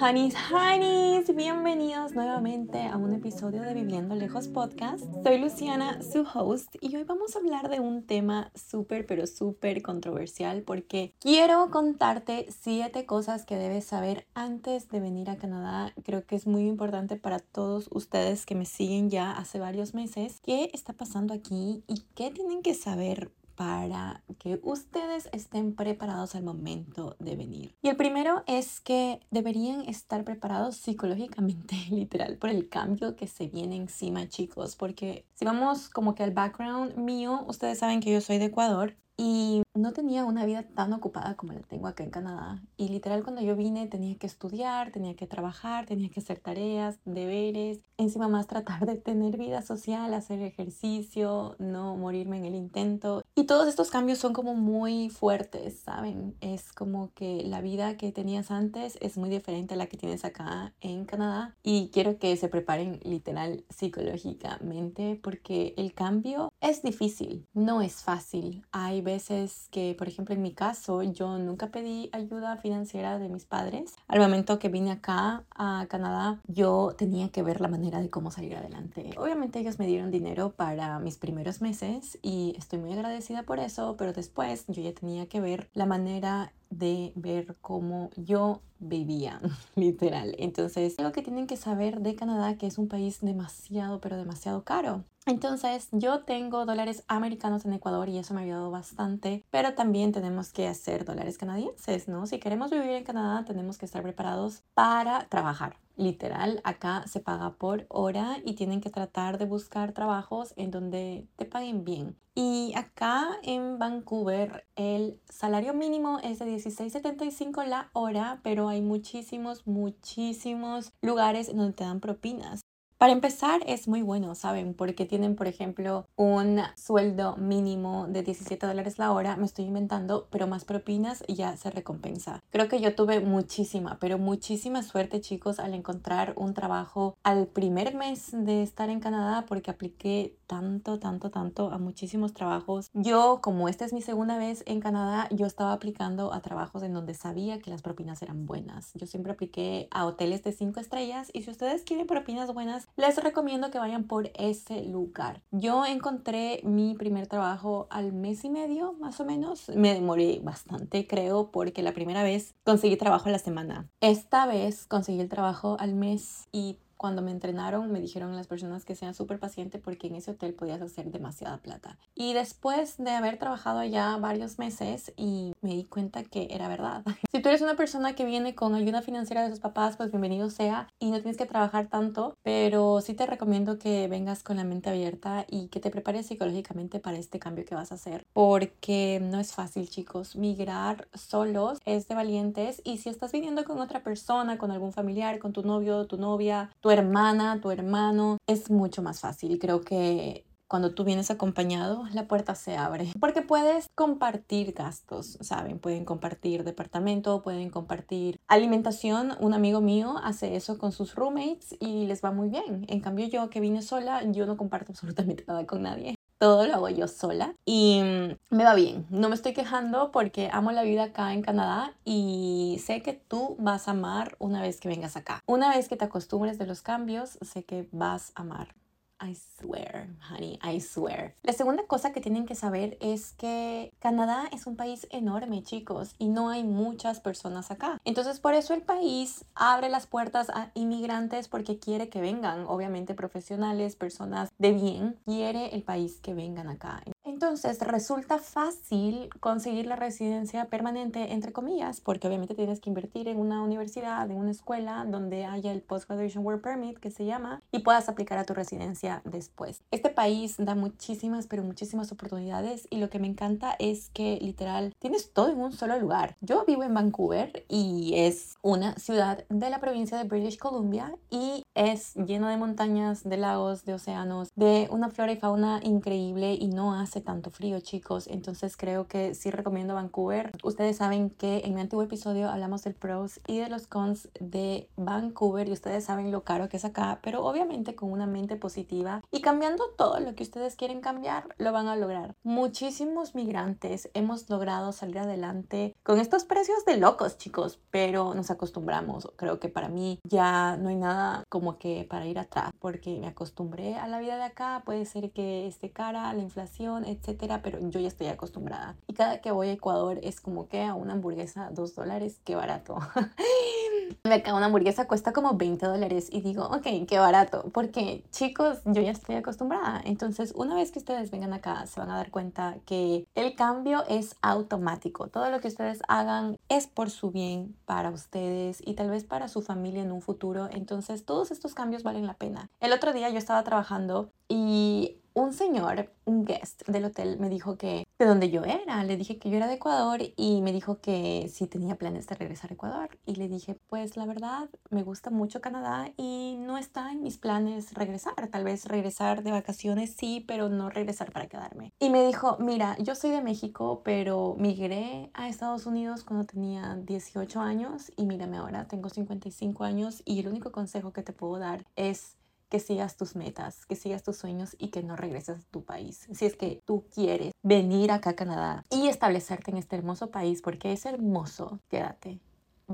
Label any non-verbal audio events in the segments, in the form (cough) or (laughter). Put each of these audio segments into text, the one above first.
Honeys, honeys, bienvenidos nuevamente a un episodio de Viviendo Lejos Podcast. Soy Luciana, su host, y hoy vamos a hablar de un tema súper, pero súper controversial porque quiero contarte siete cosas que debes saber antes de venir a Canadá. Creo que es muy importante para todos ustedes que me siguen ya hace varios meses qué está pasando aquí y qué tienen que saber para que ustedes estén preparados al momento de venir. Y el primero es que deberían estar preparados psicológicamente, (laughs) literal, por el cambio que se viene encima, chicos, porque si vamos como que al background mío, ustedes saben que yo soy de Ecuador y no tenía una vida tan ocupada como la tengo acá en Canadá. Y literal cuando yo vine tenía que estudiar, tenía que trabajar, tenía que hacer tareas, deberes, encima más tratar de tener vida social, hacer ejercicio, no morirme en el intento. Y todos estos cambios son como muy fuertes, ¿saben? Es como que la vida que tenías antes es muy diferente a la que tienes acá en Canadá. Y quiero que se preparen literal psicológicamente porque el cambio es difícil, no es fácil. Hay veces que, por ejemplo, en mi caso, yo nunca pedí ayuda financiera de mis padres. Al momento que vine acá a Canadá, yo tenía que ver la manera de cómo salir adelante. Obviamente ellos me dieron dinero para mis primeros meses y estoy muy agradecida por eso, pero después yo ya tenía que ver la manera de ver cómo yo vivía, (laughs) literal. Entonces, algo que tienen que saber de Canadá, que es un país demasiado, pero demasiado caro. Entonces, yo tengo dólares americanos en Ecuador y eso me ha ayudado bastante, pero también tenemos que hacer dólares canadienses, ¿no? Si queremos vivir en Canadá, tenemos que estar preparados para trabajar. Literal, acá se paga por hora y tienen que tratar de buscar trabajos en donde te paguen bien. Y acá en Vancouver el salario mínimo es de 16.75 la hora, pero hay muchísimos, muchísimos lugares donde te dan propinas. Para empezar es muy bueno, ¿saben? Porque tienen, por ejemplo, un sueldo mínimo de 17 dólares la hora, me estoy inventando, pero más propinas ya se recompensa. Creo que yo tuve muchísima, pero muchísima suerte, chicos, al encontrar un trabajo al primer mes de estar en Canadá porque apliqué tanto, tanto, tanto a muchísimos trabajos. Yo, como esta es mi segunda vez en Canadá, yo estaba aplicando a trabajos en donde sabía que las propinas eran buenas. Yo siempre apliqué a hoteles de 5 estrellas y si ustedes quieren propinas buenas, les recomiendo que vayan por ese lugar. Yo encontré mi primer trabajo al mes y medio, más o menos. Me demoré bastante, creo, porque la primera vez conseguí trabajo a la semana. Esta vez conseguí el trabajo al mes y cuando me entrenaron me dijeron las personas que sean súper pacientes porque en ese hotel podías hacer demasiada plata. Y después de haber trabajado allá varios meses y me di cuenta que era verdad. (laughs) Si tú eres una persona que viene con ayuda financiera de sus papás, pues bienvenido sea y no tienes que trabajar tanto, pero sí te recomiendo que vengas con la mente abierta y que te prepares psicológicamente para este cambio que vas a hacer porque no es fácil chicos. Migrar solos es de valientes y si estás viniendo con otra persona, con algún familiar, con tu novio, tu novia, tu hermana, tu hermano, es mucho más fácil. Creo que cuando tú vienes acompañado, la puerta se abre. Porque puedes compartir gastos, ¿saben? Pueden compartir departamento, pueden compartir alimentación. Un amigo mío hace eso con sus roommates y les va muy bien. En cambio, yo que vine sola, yo no comparto (laughs) absolutamente nada con nadie todo lo hago yo sola y mm, me va bien. No me estoy quejando porque amo la vida acá en Canadá y sé que tú vas a amar una vez que vengas acá. Una vez que te acostumbres de los cambios, sé que vas a amar I swear, honey, I swear. La segunda cosa que tienen que saber es que Canadá es un país enorme, chicos, y no hay muchas personas acá. Entonces, por eso el país abre las puertas a inmigrantes porque quiere que vengan, obviamente profesionales, personas de bien, quiere el país que vengan acá. Entonces resulta fácil conseguir la residencia permanente, entre comillas, porque obviamente tienes que invertir en una universidad, en una escuela donde haya el Post Graduation Work Permit, que se llama, y puedas aplicar a tu residencia después. Este país da muchísimas, pero muchísimas oportunidades y lo que me encanta es que literal tienes todo en un solo lugar. Yo vivo en Vancouver y es una ciudad de la provincia de British Columbia y es lleno de montañas, de lagos, de océanos, de una flora y fauna increíble y no hace tanto tanto frío, chicos. Entonces creo que sí recomiendo Vancouver. Ustedes saben que en mi antiguo episodio hablamos del pros y de los cons de Vancouver y ustedes saben lo caro que es acá, pero obviamente con una mente positiva y cambiando todo lo que ustedes quieren cambiar, lo van a lograr. Muchísimos migrantes hemos logrado salir adelante con estos precios de locos, chicos, pero nos acostumbramos. Creo que para mí ya no hay nada como que para ir atrás, porque me acostumbré a la vida de acá. Puede ser que esté cara, la inflación, etcétera, pero yo ya estoy acostumbrada. Y cada que voy a Ecuador es como que a una hamburguesa, dos dólares, qué barato. (laughs) Una hamburguesa cuesta como 20 dólares y digo, ok, qué barato, porque chicos, yo ya estoy acostumbrada. Entonces, una vez que ustedes vengan acá, se van a dar cuenta que el cambio es automático. Todo lo que ustedes hagan es por su bien, para ustedes y tal vez para su familia en un futuro. Entonces, todos estos cambios valen la pena. El otro día yo estaba trabajando y un señor, un guest del hotel, me dijo que de dónde yo era. Le dije que yo era de Ecuador y me dijo que si tenía planes de regresar a Ecuador. Y le dije, pues la verdad, me gusta mucho Canadá y no está en mis planes regresar. Tal vez regresar de vacaciones sí, pero no regresar para quedarme. Y me dijo, mira, yo soy de México, pero migré a Estados Unidos cuando tenía 18 años y mírame ahora, tengo 55 años y el único consejo que te puedo dar es que sigas tus metas, que sigas tus sueños y que no regreses a tu país. Si es que tú quieres venir acá a Canadá y establecerte en este hermoso país, porque es hermoso, quédate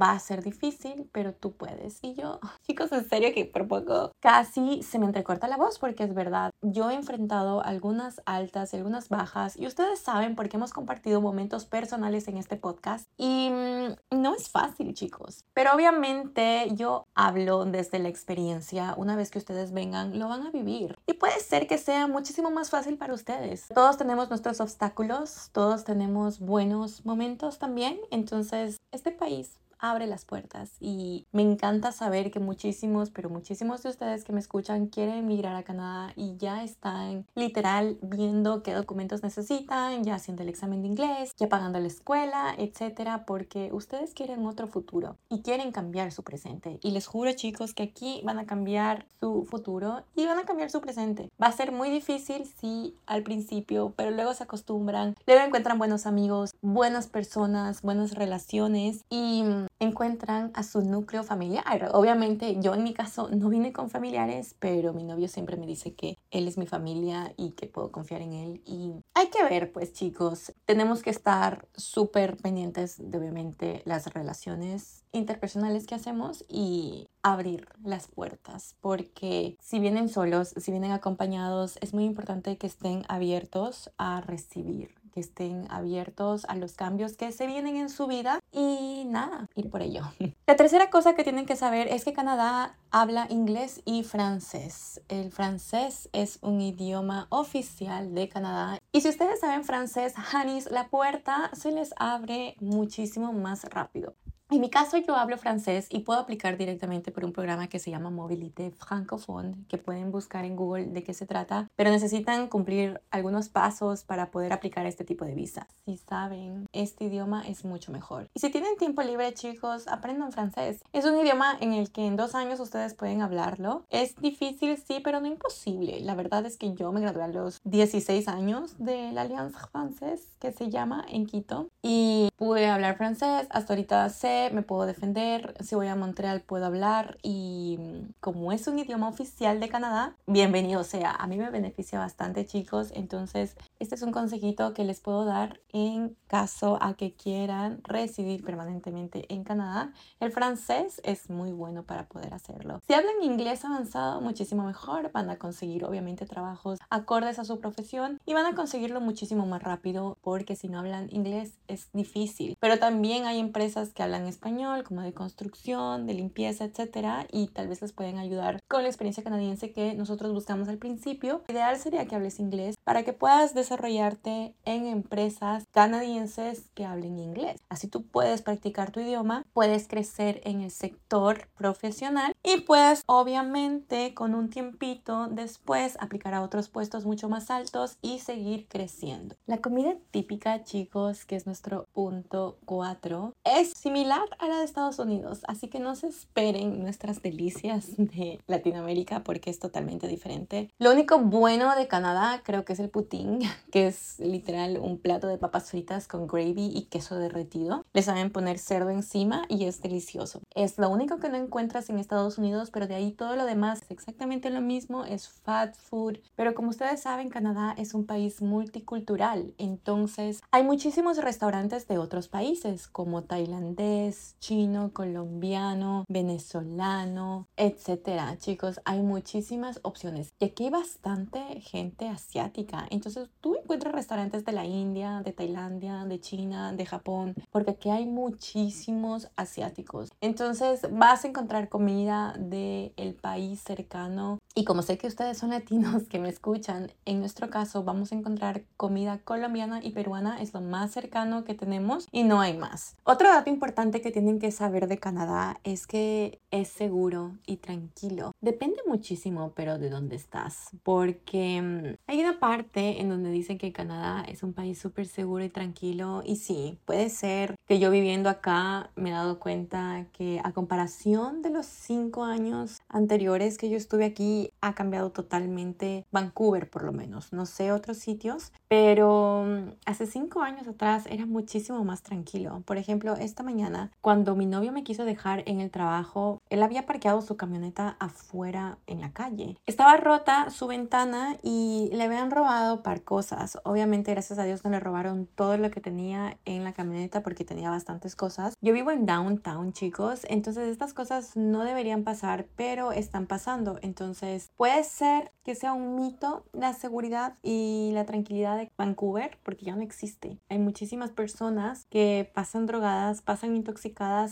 va a ser difícil, pero tú puedes. Y yo, chicos, en serio que por poco casi se me entrecorta la voz porque es verdad, yo he enfrentado algunas altas y algunas bajas y ustedes saben porque hemos compartido momentos personales en este podcast y mm, no es fácil, chicos. Pero obviamente yo hablo desde la experiencia. Una vez que ustedes vengan, lo van a vivir. Y puede ser que sea muchísimo más fácil para ustedes. Todos tenemos nuestros obstáculos, todos tenemos buenos momentos también. Entonces, este país abre las puertas y me encanta saber que muchísimos, pero muchísimos de ustedes que me escuchan quieren emigrar a Canadá y ya están literal viendo qué documentos necesitan, ya haciendo el examen de inglés, ya pagando la escuela, etcétera, porque ustedes quieren otro futuro y quieren cambiar su presente. Y les juro, chicos, que aquí van a cambiar su futuro y van a cambiar su presente. Va a ser muy difícil, sí, al principio, pero luego se acostumbran, luego encuentran buenos amigos, buenas personas, buenas relaciones y encuentran a su núcleo familiar. Obviamente yo en mi caso no vine con familiares, pero mi novio siempre me dice que él es mi familia y que puedo confiar en él. Y hay que ver, pues chicos, tenemos que estar súper pendientes de obviamente las relaciones interpersonales que hacemos y abrir las puertas porque si vienen solos, si vienen acompañados, es muy importante que estén abiertos a recibir que estén abiertos a los cambios que se vienen en su vida y nada, ir por ello. (laughs) La tercera cosa que tienen que saber es que Canadá habla inglés y francés. El francés es un idioma oficial de Canadá y si ustedes saben francés, Hanis, la puerta se les abre muchísimo más rápido. En mi caso yo hablo francés y puedo aplicar directamente por un programa que se llama Mobilité Francophone, que pueden buscar en Google de qué se trata, pero necesitan cumplir algunos pasos para poder aplicar este tipo de visa. Si saben, este idioma es mucho mejor. Y si tienen tiempo libre, chicos, aprendan francés. Es un idioma en el que en dos años ustedes pueden hablarlo. Es difícil, sí, pero no imposible. La verdad es que yo me gradué a los 16 años de la Alianza Francés, que se llama en Quito, y pude hablar francés. Hasta ahorita sé me puedo defender, si voy a Montreal puedo hablar y mm, como es un idioma oficial de Canadá, bienvenido sea. A mí me beneficia bastante chicos, entonces este es un consejito que les puedo dar en caso a que quieran residir permanentemente en Canadá. El francés es muy bueno para poder hacerlo. Si hablan inglés avanzado, muchísimo mejor. Van a conseguir obviamente trabajos acordes a su profesión y van a conseguirlo muchísimo más rápido porque si no hablan inglés es difícil. Pero también hay empresas que hablan español, como de construcción, de limpieza, etcétera, y tal vez les pueden ayudar con la experiencia canadiense que nosotros buscamos al principio. Ideal sería que hables inglés para que puedas desarrollarte en empresas canadienses que hablen inglés. Así tú puedes practicar tu idioma, puedes crecer en el sector profesional y puedes obviamente con un tiempito después aplicar a otros puestos mucho más altos y seguir creciendo. La comida típica, chicos, que es nuestro punto 4, es similar similar a la de Estados Unidos, así que no se esperen nuestras delicias de Latinoamérica porque es totalmente diferente. Lo único bueno de Canadá creo que es el poutine, (laughs) que es literal un plato de papas fritas con gravy y queso derretido. Le saben poner cerdo encima y es delicioso. Es lo único que no encuentras en Estados Unidos, pero de ahí todo lo demás es exactamente lo mismo, es fat food. Pero como ustedes saben, Canadá es un país multicultural, entonces hay muchísimos restaurantes de otros países como tailandés, chino, colombiano, venezolano, etcétera. Chicos, hay muchísimas opciones. Y aquí hay bastante gente asiática. Entonces tú encuentras restaurantes de la India, de Tailandia, de China, de Japón, porque aquí hay muchísimos asiáticos. Entonces vas a encontrar comida del el país cercano. Y como sé que ustedes son latinos que me escuchan, en nuestro caso vamos a encontrar comida colombiana y peruana, es lo más cercano que tenemos y no hay más. Otro dato importante que tienen que saber de Canadá es que es seguro y tranquilo. Depende muchísimo, pero de dónde estás, porque mm, hay una parte en donde dicen que Canadá es un país súper seguro y tranquilo y sí, puede ser que yo viviendo acá me he dado cuenta que a comparación de los cinco años anteriores que yo estuve aquí ha cambiado totalmente Vancouver por lo menos, no sé otros sitios, pero mm, hace cinco años atrás era muchísimo más tranquilo. Por ejemplo, esta mañana cuando mi novio me quiso dejar en el trabajo, él había parqueado su camioneta afuera en la calle. Estaba rota su ventana y le habían robado par cosas. Obviamente, gracias a Dios no le robaron todo lo que tenía en la camioneta porque tenía bastantes cosas. Yo vivo en downtown, chicos, entonces estas cosas no deberían pasar, pero están pasando. Entonces, puede ser que sea un mito la seguridad y la tranquilidad de Vancouver porque ya no existe. Hay muchísimas personas que pasan drogadas, pasan intoxicadas,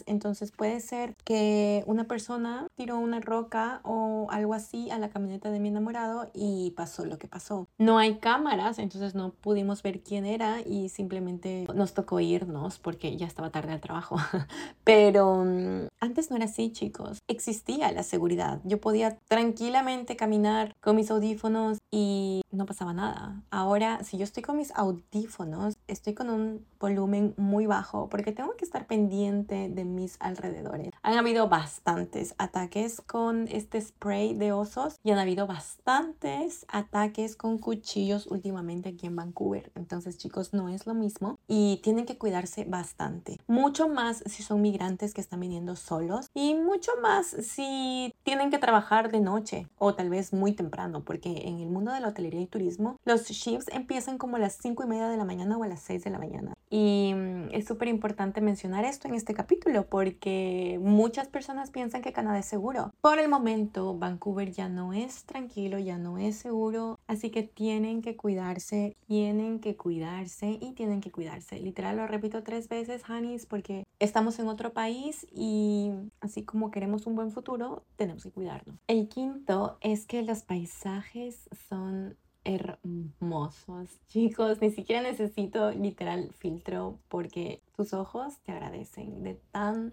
entonces puede ser que una persona tiró una roca o algo así a la camioneta de mi enamorado y pasó lo que pasó. No hay cámaras, entonces no pudimos ver quién era y simplemente nos tocó irnos porque ya estaba tarde al trabajo. (laughs) Pero mm, antes no era así, chicos. Existía la seguridad. Yo podía tranquilamente caminar con mis audífonos y no pasaba nada. Ahora, si yo estoy con mis audífonos, estoy con un volumen muy bajo porque tengo que estar pendiente de mis alrededores. Han habido bastantes ataques con este spray de osos y han habido bastantes ataques con cuchillos últimamente aquí en Vancouver. Entonces, chicos, no es lo mismo y tienen que cuidarse bastante. Mucho más si son migrantes que están viniendo solos y mucho más si tienen que trabajar de noche o tal vez muy temprano porque en el mundo de la hotelería y turismo los shifts empiezan como a las 5 y media de la mañana o a las 6 de la mañana. Y mm, es súper importante mencionar esto en este capítulo porque muchas personas piensan que Canadá es seguro. Por el momento, Vancouver ya no es tranquilo, ya no es seguro, así que tienen que cuidarse, tienen que cuidarse y tienen que cuidarse. Literal, lo repito tres veces, Hanis, porque estamos en otro país y así como queremos un buen futuro, tenemos que cuidarnos. El quinto es que los paisajes son hermosos. Chicos, ni siquiera necesito literal filtro porque tus ojos te agradecen de tan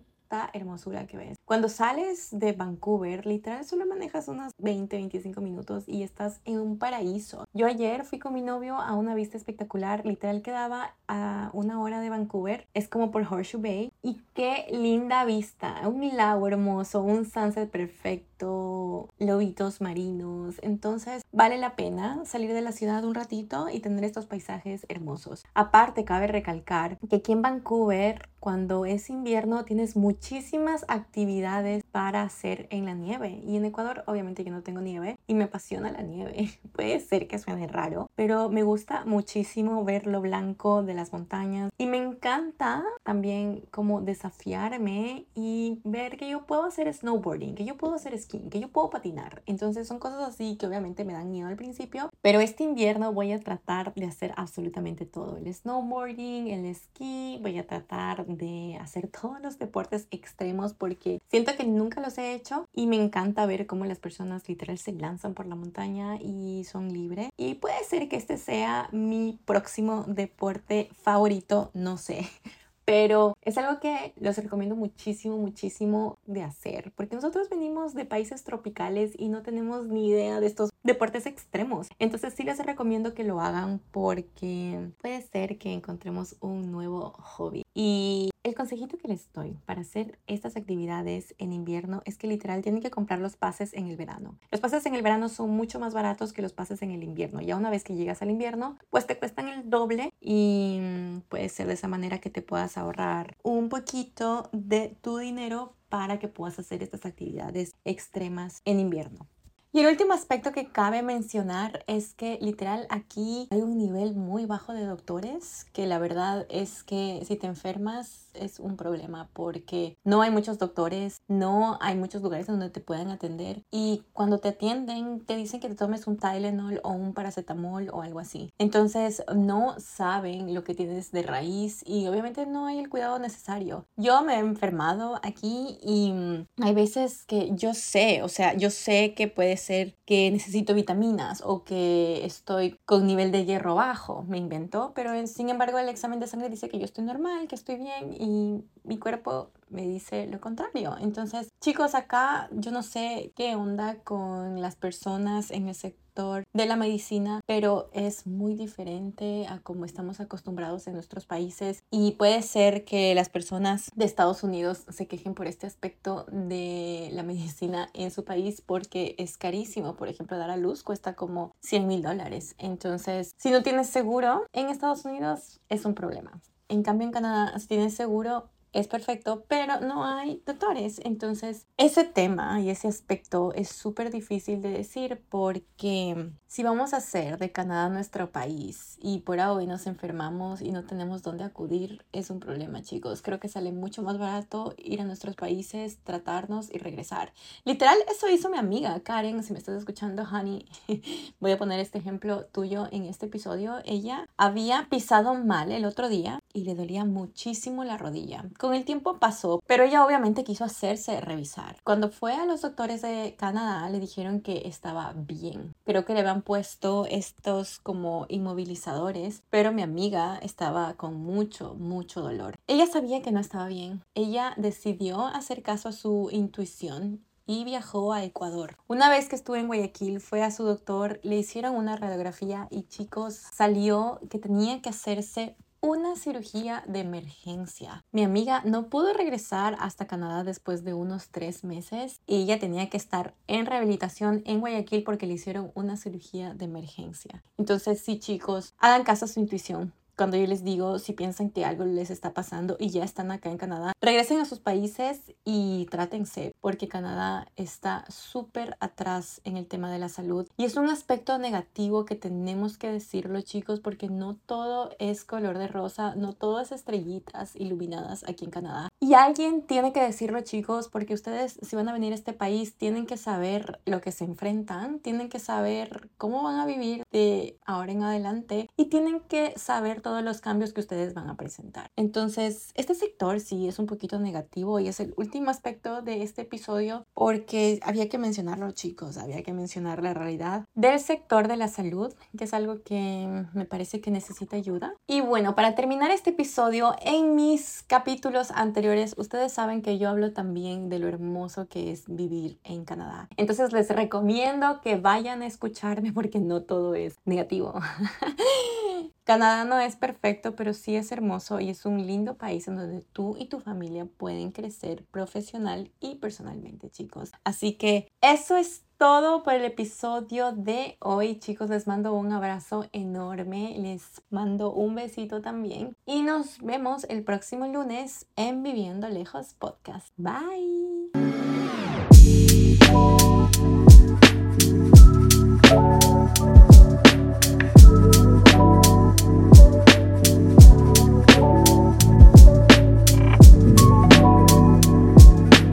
hermosura que ves. Cuando sales de Vancouver, literal solo manejas unos 20, 25 minutos y estás en un paraíso. Yo ayer fui con mi novio a una vista espectacular, literal quedaba a una hora de Vancouver, es como por Horseshoe Bay y qué linda vista, un lago hermoso, un sunset perfecto, lobitos marinos, entonces vale la pena salir de la ciudad un ratito y tener estos paisajes hermosos. Aparte, cabe recalcar que aquí en Vancouver cuando es invierno tienes muchísimas actividades para hacer en la nieve. Y en Ecuador obviamente yo no tengo nieve y me apasiona la nieve. (laughs) Puede ser que suene raro, pero me gusta muchísimo ver lo blanco de las montañas. Y me encanta también como desafiarme y ver que yo puedo hacer snowboarding, que yo puedo hacer skiing, que yo puedo patinar. Entonces son cosas así que obviamente me dan miedo al principio, pero este invierno voy a tratar de hacer absolutamente todo. El snowboarding, el esquí, voy a tratar de hacer (laughs) todos los deportes extremos porque siento que nunca los he hecho y me encanta ver cómo las personas literal se lanzan por la montaña y son libres. Y puede ser que este sea mi próximo deporte favorito, no sé (laughs) pero es algo que los recomiendo muchísimo, muchísimo de hacer, porque nosotros venimos de países tropicales y no tenemos ni idea de estos deportes extremos. Entonces sí les recomiendo que lo hagan porque puede ser que encontremos un nuevo hobby. Y el consejito que les doy para hacer estas actividades en invierno es que literal tienen que comprar los pases en el verano. Los pases en el verano son mucho más baratos que los pases en el invierno. Ya una vez que llegas al invierno, pues te cuestan el doble y mm, puede ser de esa manera que te puedas ahorrar un poquito de tu dinero para que puedas hacer estas actividades extremas en invierno. Y el último aspecto que cabe mencionar es que literal aquí hay un nivel muy bajo de doctores que la verdad es que si te enfermas es un problema porque no hay muchos doctores, no hay muchos lugares donde te puedan atender y cuando te atienden te dicen que te tomes un Tylenol o un paracetamol o algo así. Entonces no saben lo que tienes de raíz y obviamente no hay el cuidado necesario. Yo me he enfermado aquí y hay veces que yo sé, o sea, yo sé que puede ser que necesito vitaminas o que estoy con nivel de hierro bajo, me inventó, pero sin embargo el examen de sangre dice que yo estoy normal, que estoy bien y mi cuerpo me dice lo contrario. Entonces, chicos, acá yo no sé qué onda con las personas en el sector de la medicina, pero es muy diferente a como estamos acostumbrados en nuestros países y puede ser que las personas de Estados Unidos se quejen por este aspecto de la (laughs) medicina en su país porque es carísimo. Por ejemplo, dar a luz cuesta como 100 mil dólares. Entonces, si no tienes seguro en Estados Unidos, es un problema. En cambio, en Canadá, si tienes seguro, es perfecto, pero no hay doctores. Entonces, ese tema y ese aspecto es súper difícil de decir porque si vamos a hacer de Canadá nuestro país y por hoy nos enfermamos y no tenemos dónde acudir, es un problema, chicos. Creo que sale mucho más barato ir a nuestros países, tratarnos y regresar. Literal, eso hizo mi amiga Karen. Si me estás escuchando, Honey, (laughs) voy a poner este ejemplo tuyo en este episodio. Ella había pisado mal el otro día y le dolía muchísimo la rodilla con el tiempo pasó, pero ella obviamente quiso hacerse revisar. Cuando fue a los doctores de Canadá le dijeron que estaba bien. Creo que le habían puesto estos como inmovilizadores, pero mi amiga estaba con mucho, mucho dolor. Ella sabía que no estaba bien. Ella decidió hacer caso a su intuición y viajó a Ecuador. Una vez que estuvo en Guayaquil, fue a su doctor, le hicieron una radiografía y chicos, salió que tenía que hacerse una cirugía de emergencia. Mi amiga no pudo regresar hasta Canadá después de unos tres meses y ella tenía que estar en rehabilitación en Guayaquil porque le hicieron una cirugía de emergencia. Entonces sí chicos, hagan caso a su intuición cuando yo les digo, si piensan que algo les está pasando y ya están acá en Canadá, regresen a sus países y trátense, porque Canadá está súper atrás en el tema de la salud. Y es un aspecto negativo que tenemos que decirlo, chicos, porque no todo es color de rosa, no todo es estrellitas iluminadas aquí en Canadá. Y alguien tiene que decirlo, chicos, porque ustedes, si van a venir a este país, tienen que saber lo que se enfrentan, tienen que saber cómo van a vivir de ahora en adelante y tienen que saber todos los cambios que ustedes van a presentar. Entonces, este sector sí es un poquito negativo y es el último aspecto de este episodio porque había que mencionarlo, chicos, había que mencionar la realidad del sector de la salud, que es algo que me parece que necesita ayuda. Y bueno, para terminar este episodio, en mis capítulos anteriores, ustedes saben que yo hablo también de lo hermoso que es vivir en Canadá. Entonces, les recomiendo que vayan a escucharme porque no todo es negativo. (laughs) Canadá no perfecto, pero sí es hermoso y es un lindo país en donde tú y tu familia pueden crecer profesional y personalmente, chicos. Así que eso es todo por el episodio de hoy, chicos. Les mando un abrazo enorme, les mando un besito también y nos vemos el próximo lunes en Viviendo Lejos Podcast. Bye.